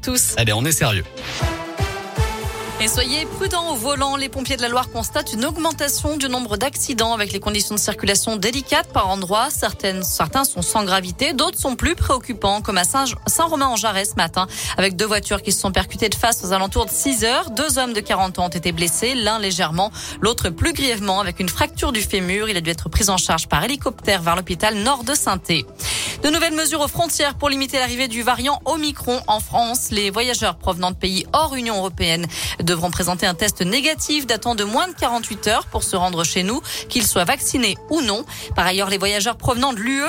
tous. Allez, on est sérieux. Et soyez prudents au volant. Les pompiers de la Loire constatent une augmentation du nombre d'accidents avec les conditions de circulation délicates par endroits. Certaines, certains sont sans gravité, d'autres sont plus préoccupants, comme à Saint-Romain-en-Jarret ce matin, avec deux voitures qui se sont percutées de face aux alentours de 6 heures. Deux hommes de 40 ans ont été blessés, l'un légèrement, l'autre plus grièvement avec une fracture du fémur. Il a dû être pris en charge par hélicoptère vers l'hôpital nord de saint de nouvelles mesures aux frontières pour limiter l'arrivée du variant Omicron en France. Les voyageurs provenant de pays hors Union européenne devront présenter un test négatif datant de moins de 48 heures pour se rendre chez nous, qu'ils soient vaccinés ou non. Par ailleurs, les voyageurs provenant de l'UE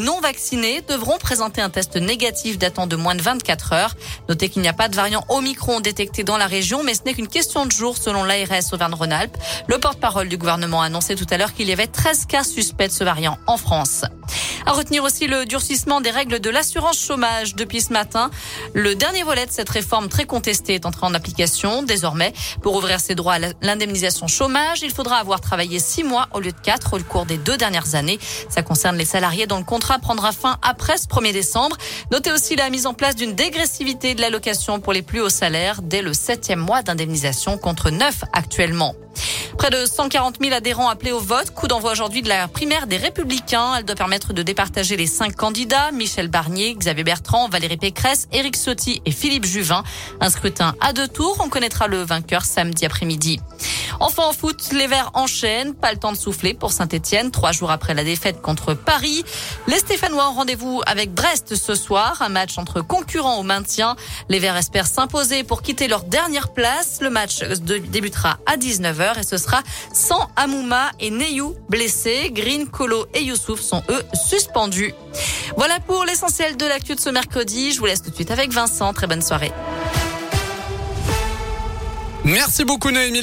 non vaccinés devront présenter un test négatif datant de moins de 24 heures. Notez qu'il n'y a pas de variant Omicron détecté dans la région, mais ce n'est qu'une question de jours selon l'ARS Auvergne-Rhône-Alpes. Le porte-parole du gouvernement a annoncé tout à l'heure qu'il y avait 13 cas suspects de ce variant en France. À retenir aussi le durcissement des règles de l'assurance chômage depuis ce matin. Le dernier volet de cette réforme très contestée est entré en application. Désormais, pour ouvrir ses droits à l'indemnisation chômage, il faudra avoir travaillé six mois au lieu de quatre au cours des deux dernières années. Ça concerne les salariés dont le contrat prendra fin après ce 1er décembre. Notez aussi la mise en place d'une dégressivité de l'allocation pour les plus hauts salaires dès le septième mois d'indemnisation contre neuf actuellement. Près de 140 000 adhérents appelés au vote. Coup d'envoi aujourd'hui de la primaire des Républicains. Elle doit permettre de départager les cinq candidats. Michel Barnier, Xavier Bertrand, Valérie Pécresse, Éric Sotti et Philippe Juvin. Un scrutin à deux tours. On connaîtra le vainqueur samedi après-midi. Enfin en foot, les Verts enchaînent. Pas le temps de souffler pour Saint-Etienne. Trois jours après la défaite contre Paris. Les Stéphanois ont rendez-vous avec Brest ce soir. Un match entre concurrents au maintien. Les Verts espèrent s'imposer pour quitter leur dernière place. Le match débutera à 19h et ce sera sans Amouma et Neyou blessés. Green, Kolo et Youssouf sont eux suspendus. Voilà pour l'essentiel de l'actu de ce mercredi. Je vous laisse tout de suite avec Vincent. Très bonne soirée. Merci beaucoup Noémie.